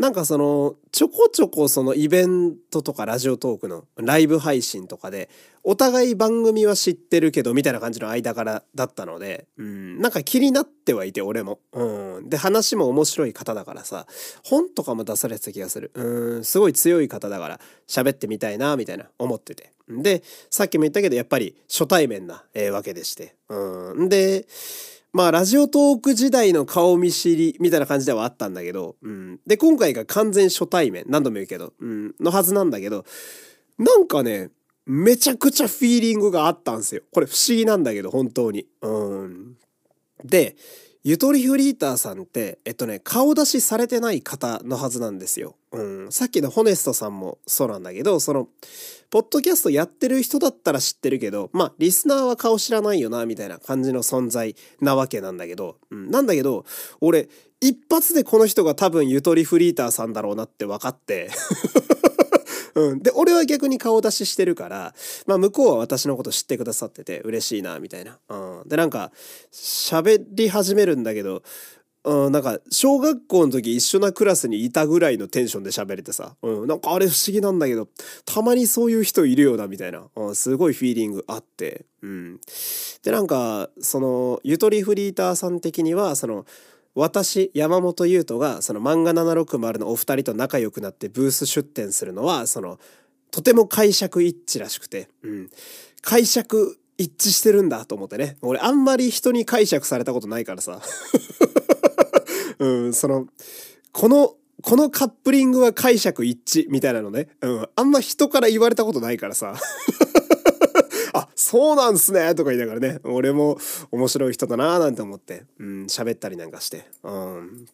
なんかその、ちょこちょこそのイベントとかラジオトークのライブ配信とかで、お互い番組は知ってるけど、みたいな感じの間柄だったので、うん、なんか気になってはいて、俺も。うん。で、話も面白い方だからさ、本とかも出されてた気がする。うん、すごい強い方だから、喋ってみたいな、みたいな思ってて。で、さっきも言ったけど、やっぱり初対面な、えー、わけでして。うん。で、まあ、ラジオトーク時代の顔見知りみたいな感じではあったんだけど、うん。で、今回が完全初対面、何度も言うけど、うん、のはずなんだけど、なんかね、めちゃくちゃフィーリングがあったんですよ。これ不思議なんだけど、本当に。うん。で、ゆとりフリーターさんって、えっとね、顔出しされてない方のはずなんですよ。うん。さっきのホネストさんもそうなんだけど、その、ポッドキャストやってる人だったら知ってるけど、まあ、リスナーは顔知らないよな、みたいな感じの存在なわけなんだけど、うん。なんだけど、俺、一発でこの人が多分ゆとりフリーターさんだろうなって分かってうん。で、俺は逆に顔出ししてるから、まあ向こうは私のこと知ってくださってて嬉しいな、みたいな。うん。で、なんか、喋り始めるんだけど、うん、なんか、小学校の時一緒なクラスにいたぐらいのテンションで喋れてさ、うん、なんかあれ不思議なんだけど、たまにそういう人いるよな、みたいな、うん、すごいフィーリングあって、うん。で、なんか、その、ゆとりフリーターさん的には、その、私、山本優斗が、その漫画760のお二人と仲良くなってブース出展するのは、その、とても解釈一致らしくて、うん。解釈一致してるんだと思ってね。俺あんまり人に解釈されたことないからさ。*laughs* うん、その、この、このカップリングは解釈一致みたいなのね。うん。あんま人から言われたことないからさ。*laughs* そうなんすねとか言いながらね、俺も面白い人だなーなんて思って、うん、喋ったりなんかして。うん。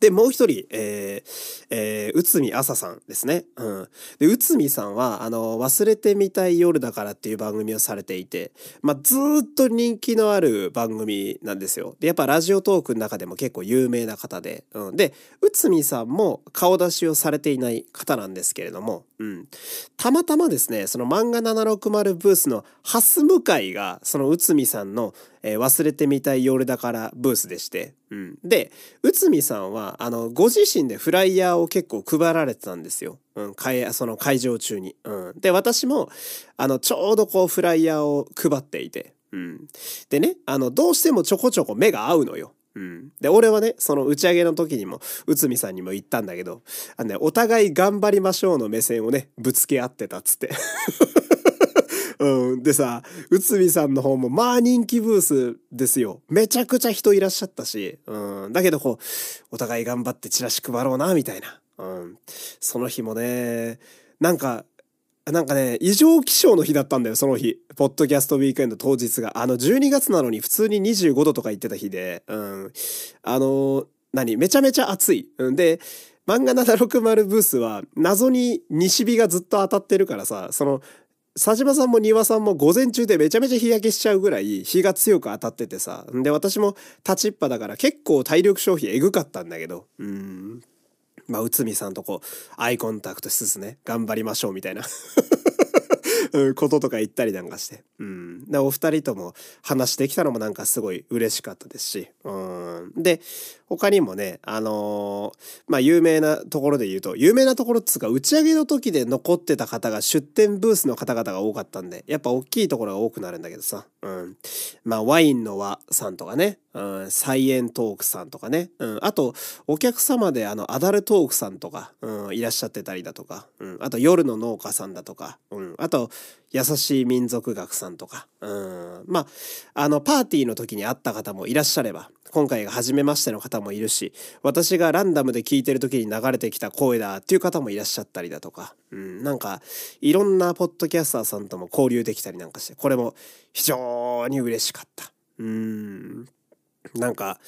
で、もう一人、えー、えー、内海朝さんですね。うん。で、内海さんは、あの、忘れてみたい夜だからっていう番組をされていて、まあ、ずっと人気のある番組なんですよ。で、やっぱラジオトークの中でも結構有名な方で、うん。で、内海さんも顔出しをされていない方なんですけれども、うん。たまたまですね、その漫画760ブースのハス向かいが、その内海さんの、えー、忘れてみたい夜だからブースでして、うん。で、内海さんは、あの、ご自身でフライヤーを結構配られてたんですよ。うん、会、その会場中に。うん。で、私も、あの、ちょうどこうフライヤーを配っていて、うん。でね、あの、どうしてもちょこちょこ目が合うのよ。うん。で、俺はね、その打ち上げの時にも、内海さんにも言ったんだけど、あのね、お互い頑張りましょうの目線をね、ぶつけ合ってたっつって。うん。でさ、内海さんの方も、まあ人気ブースですよ。めちゃくちゃ人いらっしゃったし、うん。だけどこう、お互い頑張ってチラシ配ろうな、みたいな。うん。その日もね、なんか、なんかね、異常気象の日だったんだよ、その日。ポッドキャストウィークエンド当日が。あの、12月なのに普通に25度とか言ってた日で、うん。あの、何？めちゃめちゃ暑い。うん。で、漫画760ブースは謎に西日がずっと当たってるからさ、その、佐島さんも丹羽さんも午前中でめちゃめちゃ日焼けしちゃうぐらい日が強く当たっててさ。で、私も立ちっぱだから結構体力消費えぐかったんだけど。うん。まあ、内海さんとこう、アイコンタクトしつつね、頑張りましょうみたいなこととか言ったりなんかして。うん。で、お二人とも話できたのもなんかすごい嬉しかったですし。うん。で、他にもね、あのー、まあ、有名なところで言うと、有名なところっつうか、打ち上げの時で残ってた方が出店ブースの方々が多かったんで、やっぱ大きいところが多くなるんだけどさ。うん。まあ、ワインの輪さんとかね、うん、サイエントークさんとかね、うん、あと、お客様であの、アダルトークさんとか、うん、いらっしゃってたりだとか、うん、あと、夜の農家さんだとか、うん、あと、優しい民族学さんとか、うん、まあ、あの、パーティーの時に会った方もいらっしゃれば、今回が初めましての方もいるし、私がランダムで聞いてる時に流れてきた声だっていう方もいらっしゃったりだとか、うん、なんか、いろんなポッドキャスターさんとも交流できたりなんかして、これも非常に嬉しかった。うん、なんか、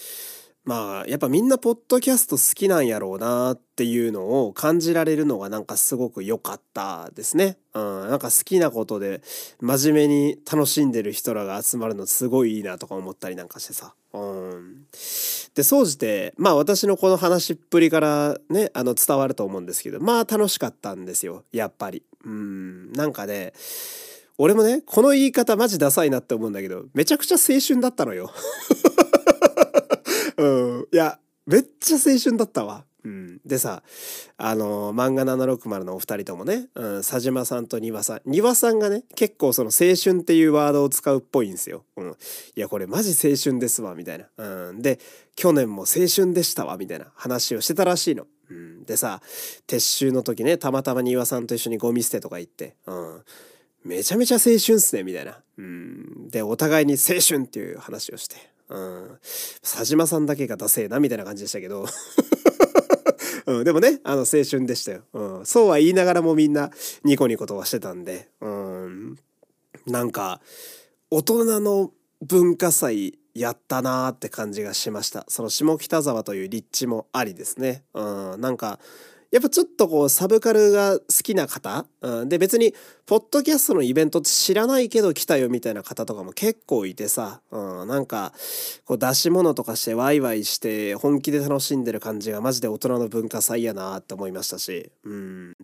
まあ、やっぱみんなポッドキャスト好きなんやろうなっていうのを感じられるのがなんかすごく良かったですね。うん、なんか好きなことで真面目に楽しんでる人らが集まるのすごいいいなとか思ったりなんかしてさ。うん。で、総じて、まあ私のこの話っぷりからね、あの伝わると思うんですけど、まあ楽しかったんですよ。やっぱり。うん、なんかね、俺もね、この言い方マジダサいなって思うんだけど、めちゃくちゃ青春だったのよ。うん。いや、めっちゃ青春だったわ。うん。でさ、あのー、漫画760のお二人ともね、うん、佐島さんと庭さん。庭さんがね、結構その青春っていうワードを使うっぽいんですよ。うん。いや、これマジ青春ですわ、みたいな。うん。で、去年も青春でしたわ、みたいな話をしてたらしいの。うん。でさ、撤収の時ね、たまたま庭さんと一緒にゴミ捨てとか行って、うん。めちゃめちゃ青春っすね、みたいな。うん。で、お互いに青春っていう話をして。うん。佐島さんだけがダセえな、みたいな感じでしたけど。*laughs* うん、でもね、あの、青春でしたよ。うん。そうは言いながらもみんな、ニコニコとはしてたんで。うん。なんか、大人の文化祭やったなーって感じがしました。その下北沢という立地もありですね。うん。なんか、やっぱちょっとこうサブカルが好きな方、うん、で別にポッドキャストのイベントって知らないけど来たよみたいな方とかも結構いてさ、うん、なんかこう出し物とかしてワイワイして本気で楽しんでる感じがマジで大人の文化祭やなって思いましたし、うん、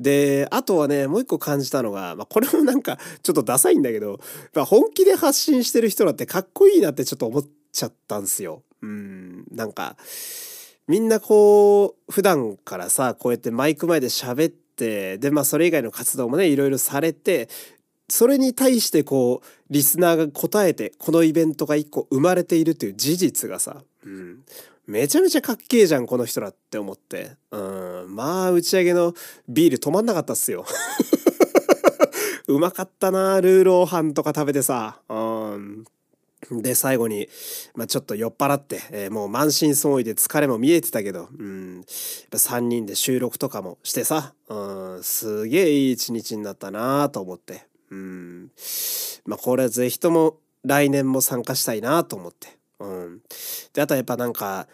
であとはねもう一個感じたのが、まあ、これもなんかちょっとダサいんだけど、まあ、本気で発信してる人だってかっこいいなってちょっと思っちゃったんすよ。うん、なんかみんなこう、普段からさ、こうやってマイク前で喋って、で、まあそれ以外の活動もね、いろいろされて、それに対してこう、リスナーが答えて、このイベントが一個生まれているという事実がさ、うん、めちゃめちゃかっけえじゃん、この人らって思って。うん、まあ、打ち上げのビール止まんなかったっすよ。*laughs* うまかったな、ルーローハンとか食べてさ。うん。で、最後に、まあ、ちょっと酔っ払って、えー、もう満身創痍で疲れも見えてたけど、うん、やっぱ3人で収録とかもしてさ、うん、すげえいい一日になったなと思って、うん、まあ、これはぜひとも来年も参加したいなと思って、うん。で、あとはやっぱなんか、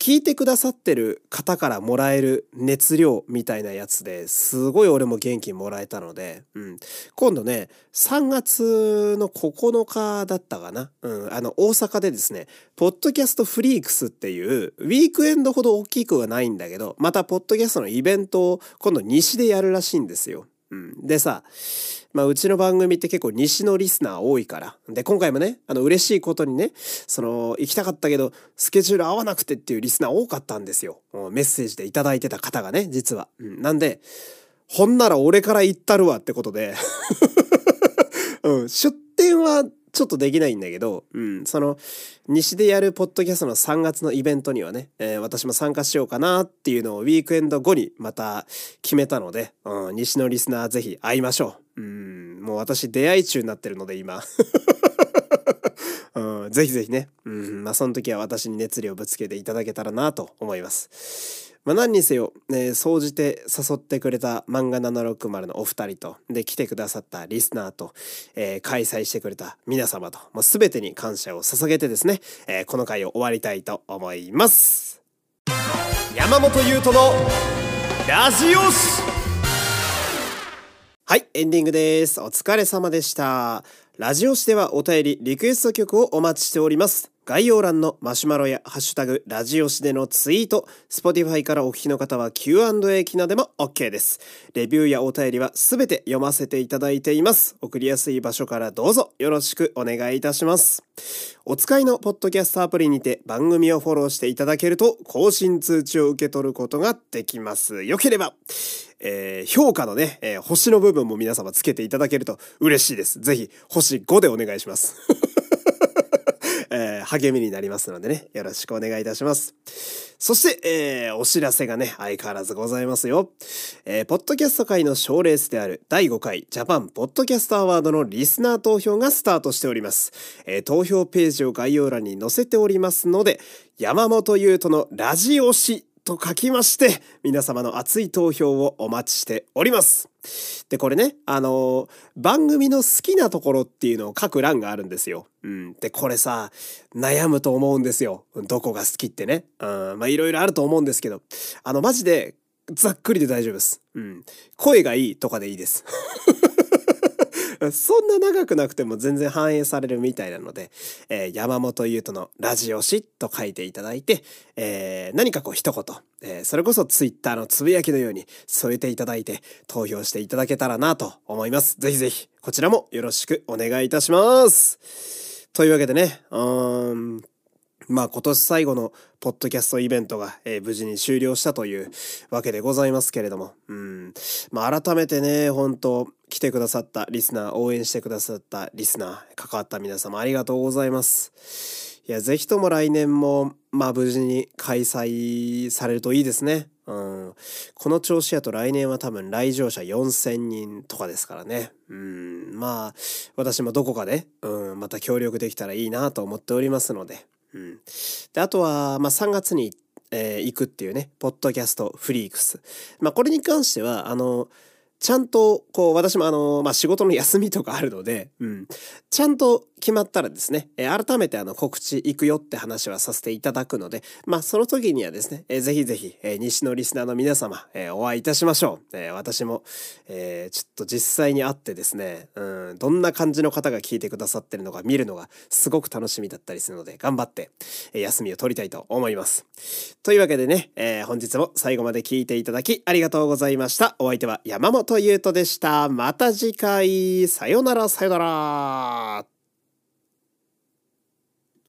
聞いてくださってる方からもらえる熱量みたいなやつですごい俺も元気もらえたので、うん。今度ね、3月の9日だったかな？うん。あの、大阪でですね、ポッドキャストフリークスっていう、ウィークエンドほど大きくはないんだけど、またポッドキャストのイベントを今度西でやるらしいんですよ。うん。でさ、まあ、うちの番組って結構西のリスナー多いから。で、今回もね、あの、嬉しいことにね、その、行きたかったけど、スケジュール合わなくてっていうリスナー多かったんですよ。メッセージでいただいてた方がね、実は。うん。なんで、ほんなら俺から行ったるわってことで *laughs* うん、出店はちょっとできないんだけど、うん、その、西でやるポッドキャストの3月のイベントにはね、えー、私も参加しようかなっていうのをウィークエンド後にまた決めたので、うん、西のリスナーぜひ会いましょう。うん、もう私出会い中になってるので今。*laughs* うん、ぜひぜひね、うん、まあその時は私に熱量ぶつけていただけたらなと思います。まあ、何にせよ、ね、総じて誘ってくれた漫画760のお二人と、で、来てくださったリスナーと、えー、開催してくれた皆様と、もう全てに感謝を捧げてですね、えー、この回を終わりたいと思います。山本優斗のラジオシはい、エンディングです。お疲れ様でした。ラジオシではお便り、リクエスト曲をお待ちしております。概要欄のマシュマロやハッシュタグ、ラジオシでのツイート、Spotify からお聞きの方は Q&A 機能でも OK です。レビューやお便りはすべて読ませていただいています。送りやすい場所からどうぞよろしくお願いいたします。お使いのポッドキャストアプリにて番組をフォローしていただけると更新通知を受け取ることができます。よければ、えー、評価のね、えー、星の部分も皆様つけていただけると嬉しいです。ぜひ、星5でお願いします。えー、励みになりますのでね、よろしくお願いいたします。そして、えー、お知らせがね、相変わらずございますよ。えー、ポッドキャスト界の賞レースである第5回ジャパンポッドキャストアワードのリスナー投票がスタートしております。えー、投票ページを概要欄に載せておりますので、山本優斗のラジオしと書きまして、皆様の熱い投票をお待ちしております。で、これね、あのー、番組の好きなところっていうのを書く欄があるんですよ。うん。で、これさ、悩むと思うんですよ。どこが好きってね。うん。まあ、いろいろあると思うんですけど、あの、マジで、ざっくりで大丈夫です。うん。声がいいとかでいいです。そんな長くなくても全然反映されるみたいなので、えー、山本優斗のラジオしと書いていただいて、えー、何かこう一言、えー、それこそツイッターのつぶやきのように添えていただいて投票していただけたらなと思います。ぜひぜひ、こちらもよろしくお願いいたします。というわけでね、うーん、まあ今年最後のポッドキャストイベントが、えー、無事に終了したというわけでございますけれども、うん。まあ改めてね、本当来てくださったリスナー、応援してくださったリスナー、関わった皆様ありがとうございます。いや、ぜひとも来年も、まあ無事に開催されるといいですね。うん。この調子やと来年は多分来場者4000人とかですからね。うん。まあ、私もどこかで、うん、また協力できたらいいなと思っておりますので。うん。で、あとは、まあ、3月に、えー、行くっていうね、ポッドキャストフリークス。まあ、これに関しては、あの、ちゃんと、こう、私もあの、まあ、仕事の休みとかあるので、うん。ちゃんと決まったらですね、改めてあの、告知行くよって話はさせていただくので、まあ、その時にはですね、えー、ぜひぜひ、西のリスナーの皆様、お会いいたしましょう。私も、ちょっと実際に会ってですね、どんな感じの方が聞いてくださってるのか見るのがすごく楽しみだったりするので、頑張って、休みを取りたいと思います。というわけでね、本日も最後まで聞いていただきありがとうございました。お相手は山本優斗でした。また次回、さよならさよなら。